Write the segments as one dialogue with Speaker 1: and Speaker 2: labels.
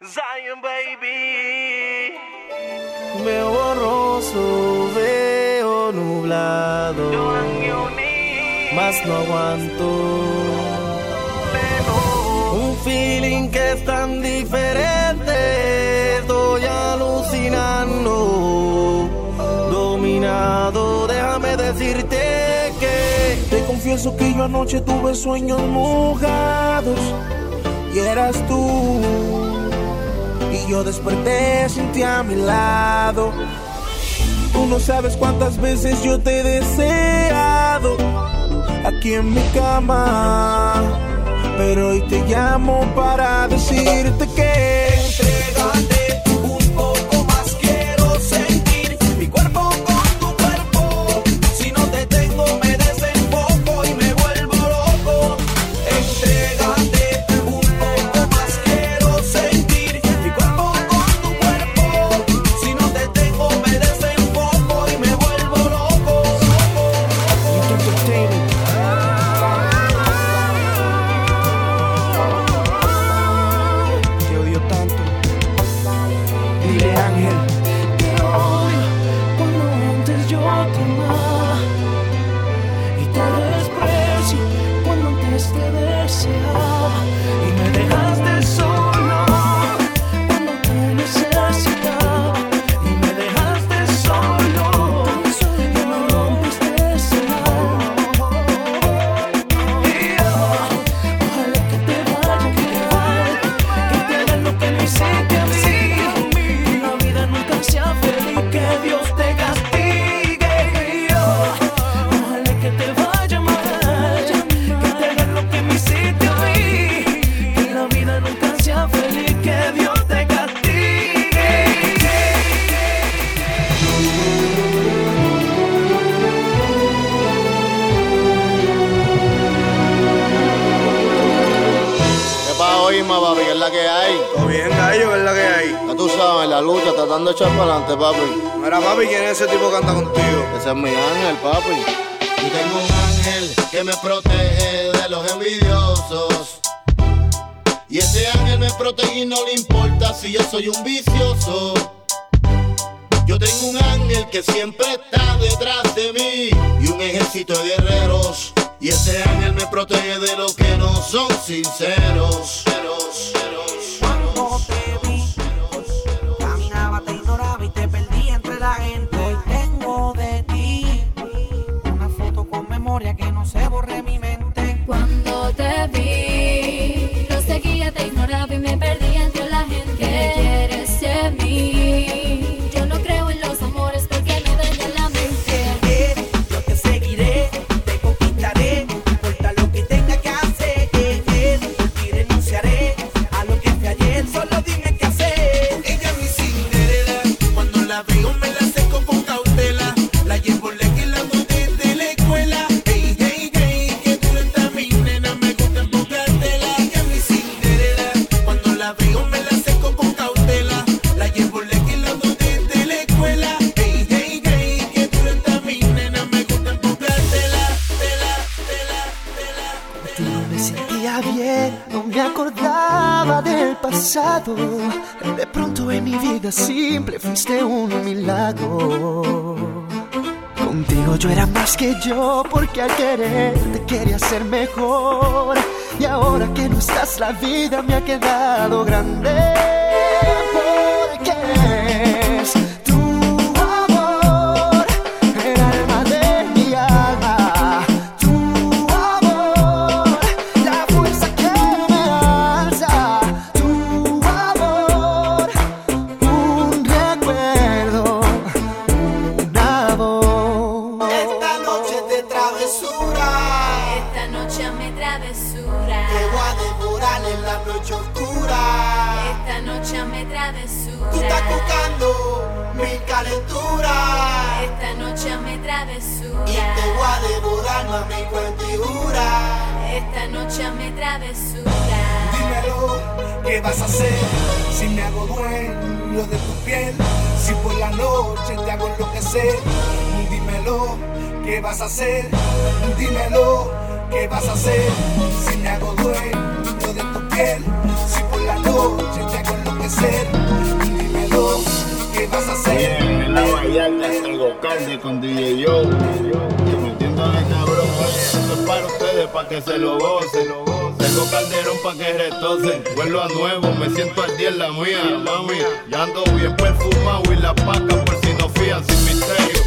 Speaker 1: Zion Baby.
Speaker 2: Me borroso veo nublado, mas no aguanto. Un feeling que es tan diferente, estoy alucinando, dominado. Déjame decirte que te confieso que yo anoche tuve sueños mojados y eras tú yo desperté sin ti a mi lado. Tú no sabes cuántas veces yo te he deseado aquí en mi cama. Pero hoy te llamo para decirte que
Speaker 3: la
Speaker 4: lucha, tratando de echar para adelante, papi.
Speaker 5: Mira, papi, ¿quién es ese tipo que anda contigo?
Speaker 4: Ese es mi ángel, papi. Y tengo un ángel que me protege de los envidiosos. Y ese ángel me protege y no le importa si yo soy un vicioso. Yo tengo un ángel que siempre está detrás de mí y un ejército de guerreros. Y ese ángel me protege de los que no son sinceros.
Speaker 6: se borre mi
Speaker 3: mejor. Y ahora que no estás, la vida me ha quedado grande.
Speaker 4: Para ustedes, para que se lo gocen. Tengo calderón pa' que retocen. Vuelvo a nuevo, me siento al día en la mía, mami. Ya ando bien perfumado y la paca por si no fían sin misterio.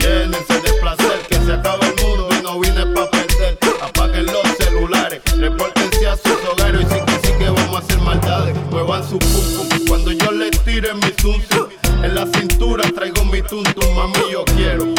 Speaker 4: Llénense de placer, que se acaba el mundo y no vine pa' perder. Apaguen los celulares, repórtense a sus hogares y sí que sí que vamos a hacer maldades. Muevan su pum cuando yo les tire mi zum. En la cintura traigo mi tuntum, mami yo quiero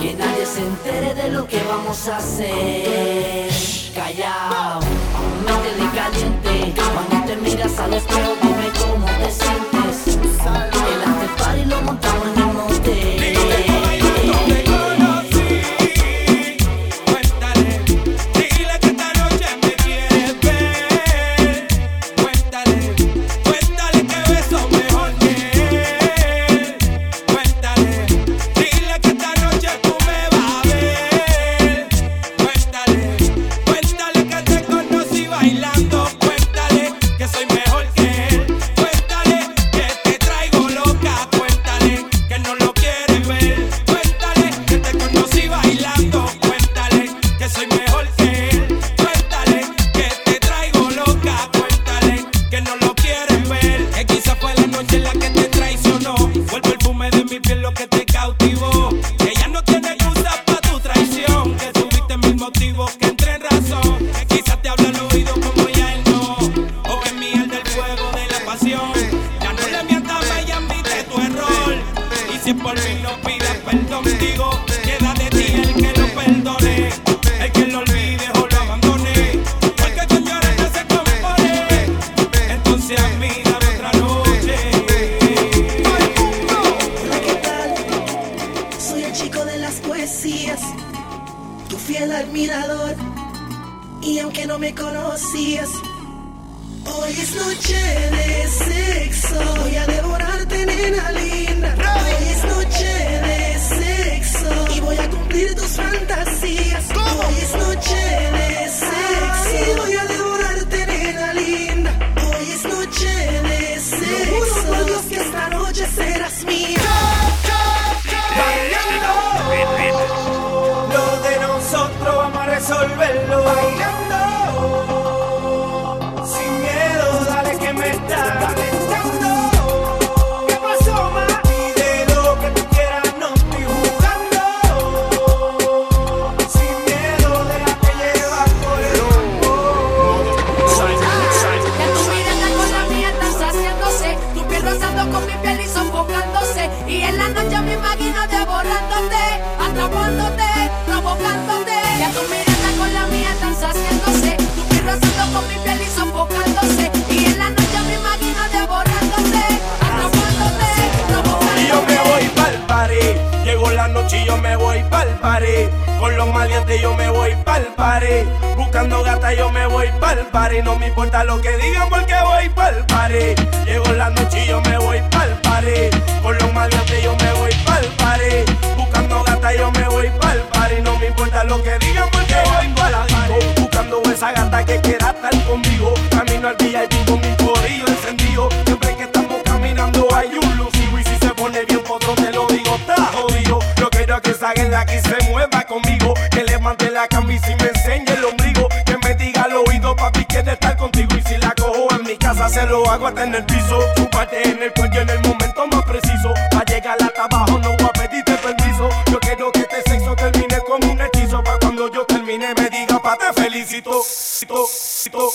Speaker 4: que
Speaker 7: nadie se entere de lo que vamos a hacer. Callao, métele caliente, cuando te miras al espejo dime cómo te sientes. El after party lo montamos en el
Speaker 8: motivos que vuelo. Maleantes yo me voy pa'l party. Buscando gata yo me voy pa'l party. No me importa lo que digan porque voy pa'l party. Llegó la noche y yo me voy pa'l party. Con los maleantes yo me voy pa'l party. Buscando gata yo me voy pa'l party. No me importa lo que digan porque voy pa'l party. Buscando esa gata que quiera estar conmigo. Camino al VIP con mi corillo encendido. Siempre que estamos caminando hay un lucido. Y si se pone bien potro te lo digo, está jodido. Yo quiero que esa guerra aquí se mueva conmigo. Levante la camisa y me enseñe el ombligo. Que me diga al oído, papi, quiere estar contigo. Y si la cojo en mi casa, se lo hago hasta en el piso. Parte en el cuello en el momento más preciso. Pa' llegar hasta abajo, no voy a pedirte permiso. Yo quiero que este sexo termine como un hechizo. Pa' cuando yo termine, me diga, pa' te felicito. Cito, cito.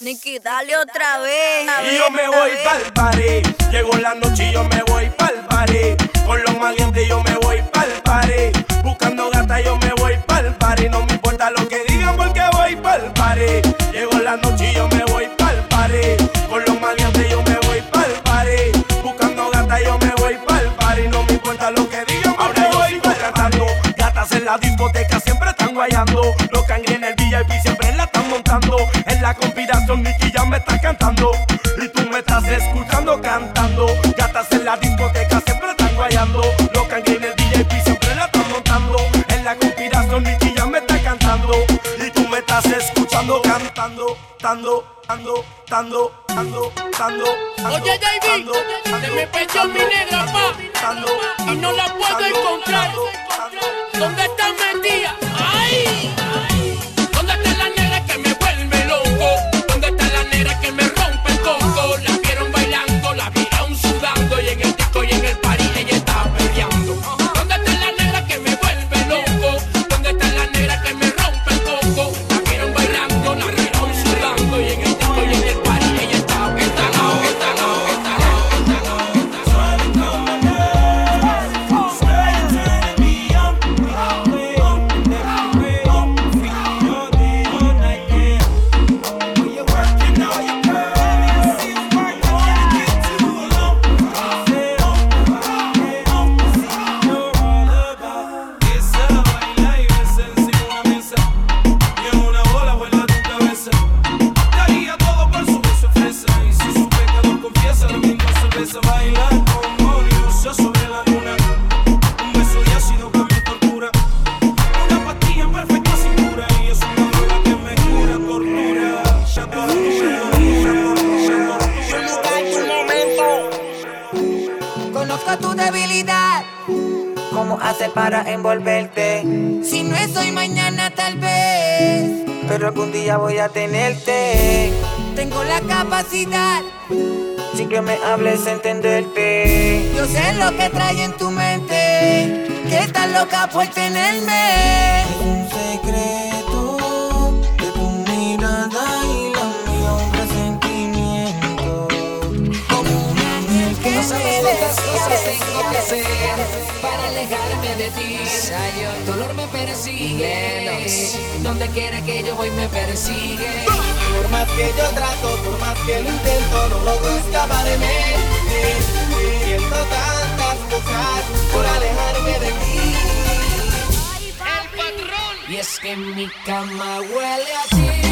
Speaker 9: Nicky, dale otra vez.
Speaker 8: Y yo me voy pa'l party. Llegó la noche y yo me voy pa'l party. Con los malientes yo me voy pa'l party. Buscando gata yo me voy party. No me importa lo que digan porque voy pa'l party. Llegó la noche y yo me voy pa'l party. Con los maleantes yo me voy pa'l party. Buscando gata yo me voy pa'l party. No me importa lo que digan, ahora yo sigo tratando. Gatas en la discoteca siempre están guayando. Los cangres en el VIP siempre la están montando. En la conspiración Nicky ya me está cantando. Y tú me estás escuchando cantando. Cantando, tando, tando, tando, tando, tando.
Speaker 10: Oye, David, se me pechó mi negra, pa, y no la puedo encontrar. ¿Dónde está metida?
Speaker 6: Entenderte. Yo sé lo que trae en tu mente. Que estás loca por tenerme. Ángel que me
Speaker 10: tengo que hacer para alejarme de ti. El dolor me persigue. Donde quiera que yo voy me persigue.
Speaker 2: Por más que yo trato, por más que lo intento, no logro escapar de mí. Siento tantas cosas por alejarme de ti.
Speaker 10: Y es que mi cama huele a ti.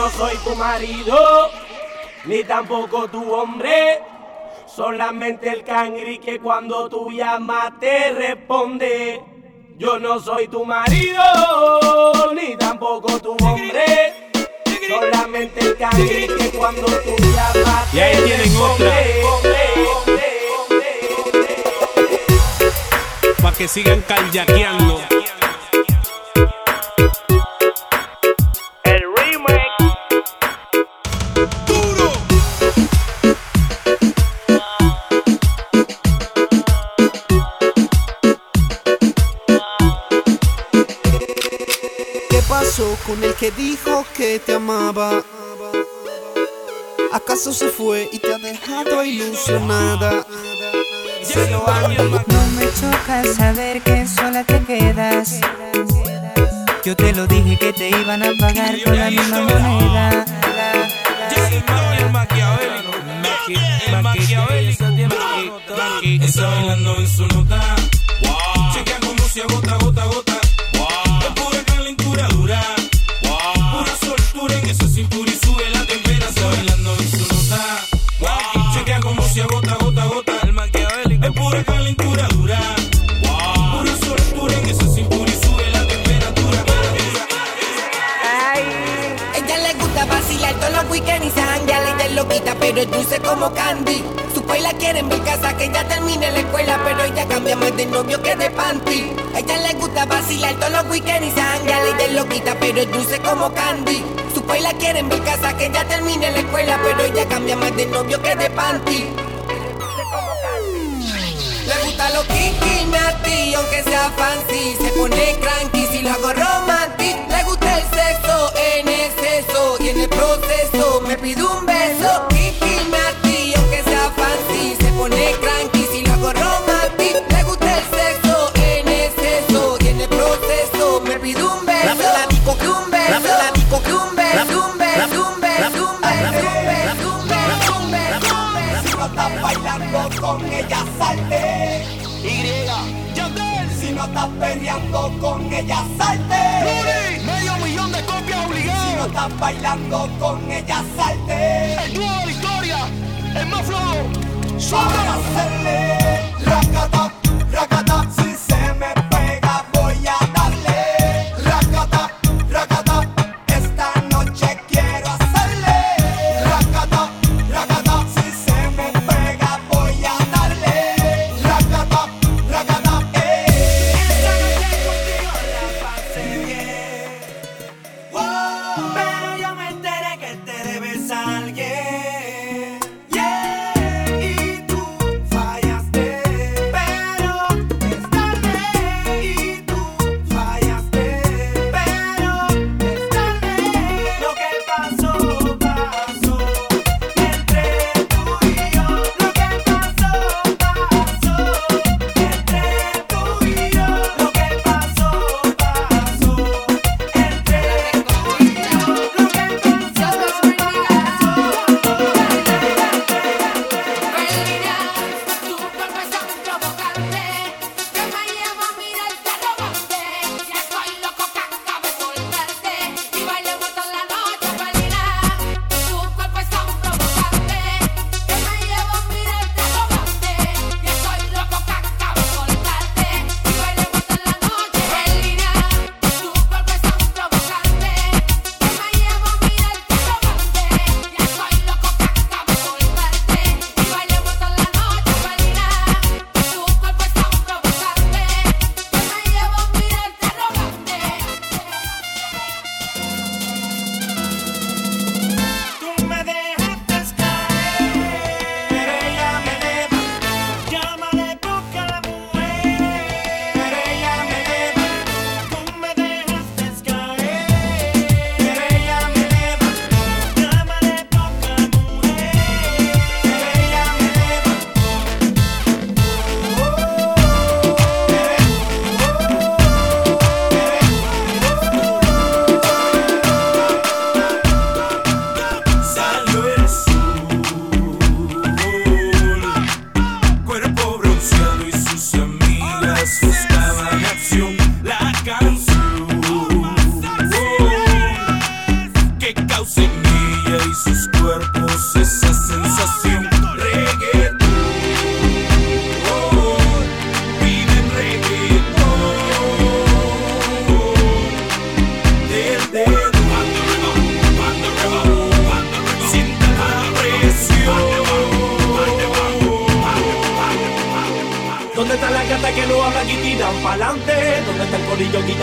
Speaker 10: No
Speaker 8: soy tu marido, ni tampoco tu hombre. Solamente el cangri que cuando tú llamas te responde. Yo no soy tu marido, ni tampoco tu hombre. Solamente el cangri que cuando tú llamas
Speaker 11: Y ahí
Speaker 8: te
Speaker 11: tienen otra.
Speaker 8: responde.
Speaker 11: Pa' que sigan callaqueando.
Speaker 12: con el que dijo que te amaba? ¿Acaso se fue y te ha dejado ilusionada?
Speaker 13: No me choca saber que sola te quedas. Yo te lo dije que te iban a pagar con la misma moneda.
Speaker 7: Está bailando en su nota. Chequea como si a gota, gota.
Speaker 14: eres dulce como candy. Su país quiere en mi casa que ya termine la escuela, pero ella cambia más de novio que de panty. A ella le gusta vacilar todos los weekends y sangre, ella es loquita, pero es dulce como candy. Su país quiere en mi casa que ya termine la escuela, pero ella cambia más de novio que de panty. Le gusta lo kinky nasty, aunque sea fancy, se pone cranky si lo hago romantic. Le gusta el sexo en exceso y en el proceso me pide un
Speaker 10: estás bailando con ella salte.
Speaker 15: El nuevo Victoria, el más flow.
Speaker 10: Sobre hacerle. alguien.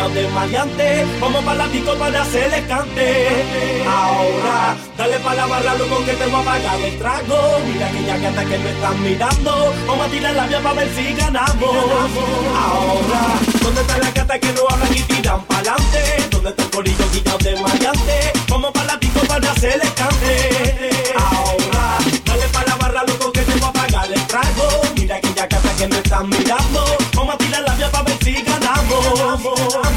Speaker 8: rodeado. Vamos para la disco para cante. Ahora, dale para la barra, loco, que te voy a pagar el trago. Mira que ya que hasta que me están mirando. Vamos a tirar la vía para ver si ganamos. Ahora, ¿dónde está la cata que no hablan y tiran para adelante? ¿Dónde está el corillo guillado de maleantes? Vamos para la disco para cante. Ahora, dale para la barra, loco, que te voy a pagar el trago. Mira que ya que hasta que me están mirando. Vamos a tirar la vía para ver si ganamos.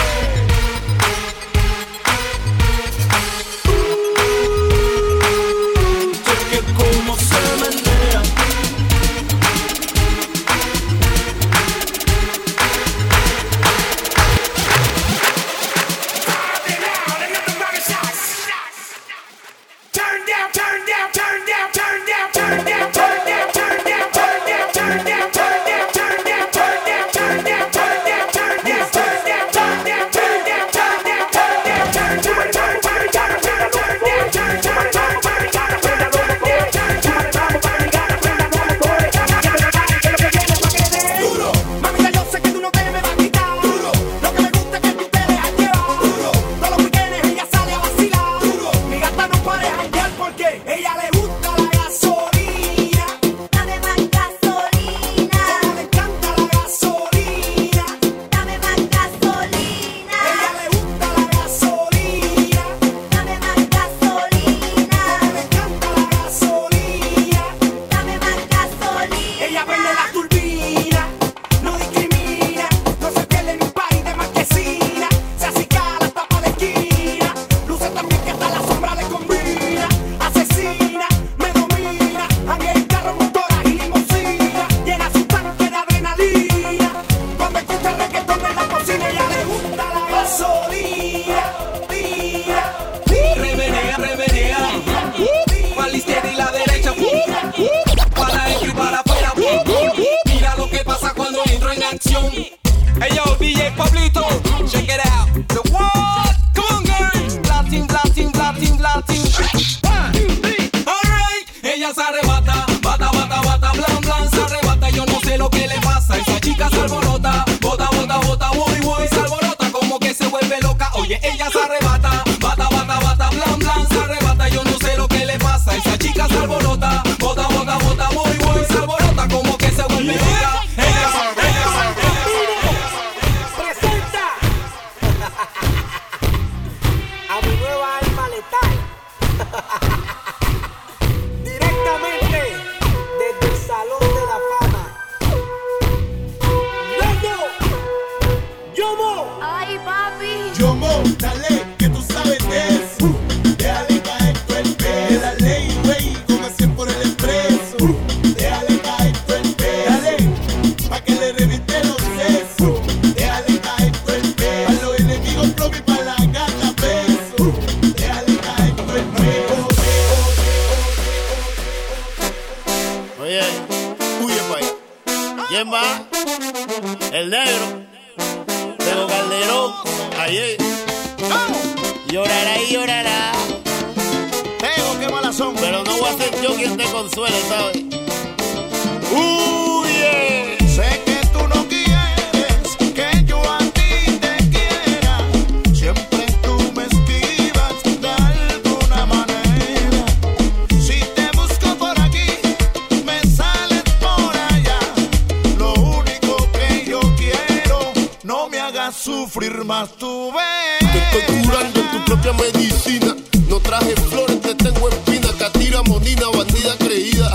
Speaker 15: sufrir más tu vez.
Speaker 16: Te estoy curando tu propia medicina. No traje flores, te tengo espina. Catira, monina, bandida creída.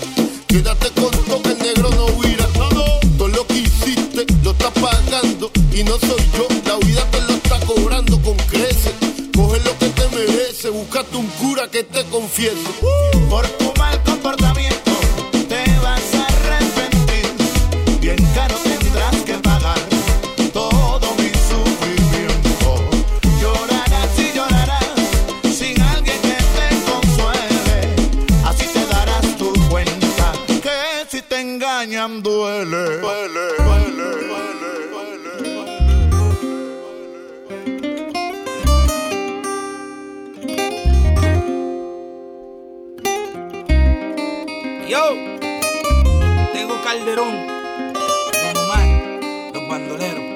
Speaker 16: Quédate con todo que el negro no huirá. Todo lo que hiciste lo estás pagando. Y no soy yo, la vida te lo está cobrando con creces. Coge lo que te merece, búscate un cura que te confiese.
Speaker 10: Uh. Por bandolero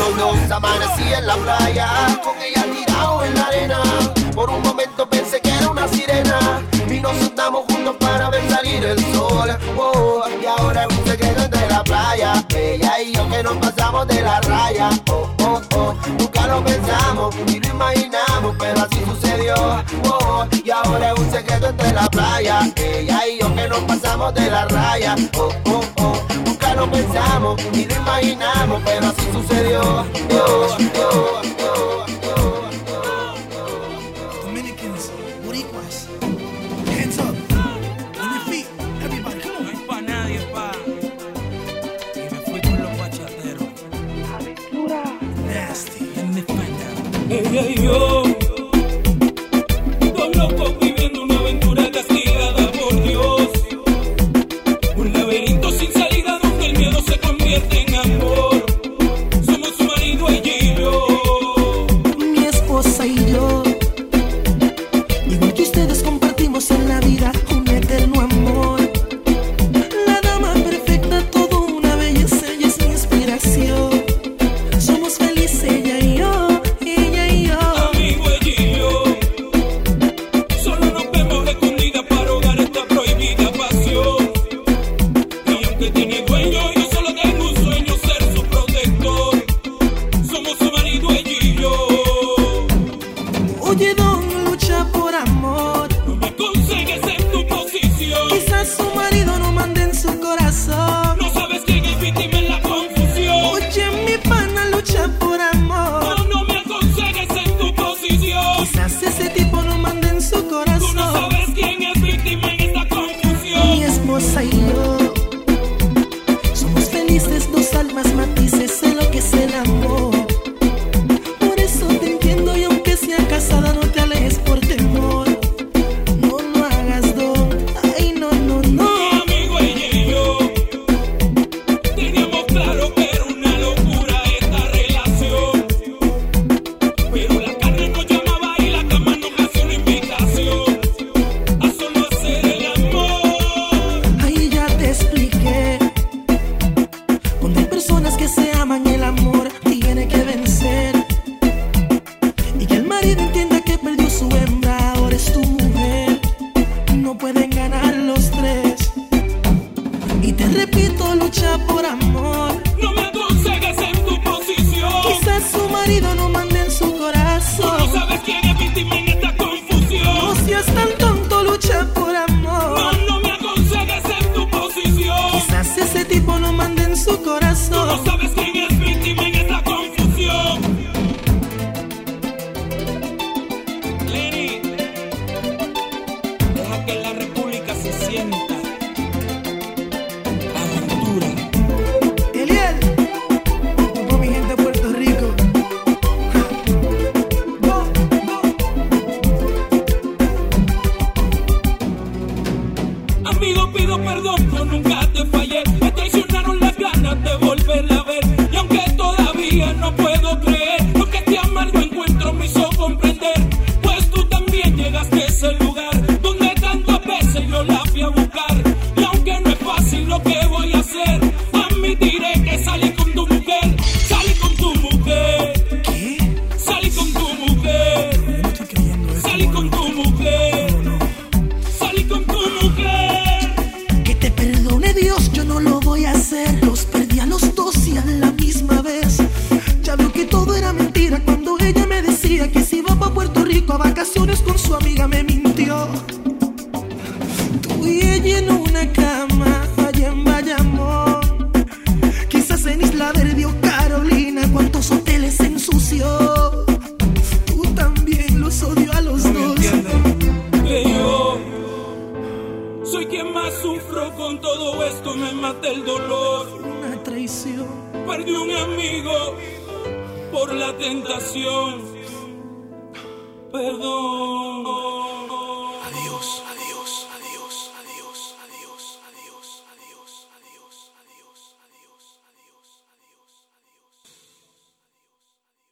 Speaker 10: no,
Speaker 17: no.
Speaker 18: Amanecí en la playa, con ella tirado en la arena. Por un momento pensé que era una sirena. Y nos sentamos juntos para ver salir el sol. Oh, y ahora es un secreto entre la playa. Ella y yo que nos pasamos de la raya. Oh, oh, oh. Nunca lo pensamos ni lo imaginamos, pero así sucedió. Oh, y ahora es un secreto entre la playa. Ella y yo que nos pasamos de la raya. Oh, oh, oh lo pensamos ni lo imaginamos, pero así sucedió.
Speaker 19: Dominicans, hands up, feet, everybody.
Speaker 7: No nadie. Y me fui con los
Speaker 19: Nasty,
Speaker 7: let me find yo. perdido no
Speaker 19: su amiga me mintió. Tú y ella en una cama allá en Bayamón. Quizás en Isla Verde o Carolina, cuántos hoteles ensució. Tú también los odio a los no
Speaker 7: dos. Yo soy quien más sufro con todo esto, me mata el dolor.
Speaker 19: Una traición.
Speaker 7: Perdí un amigo por la tentación. Perdón.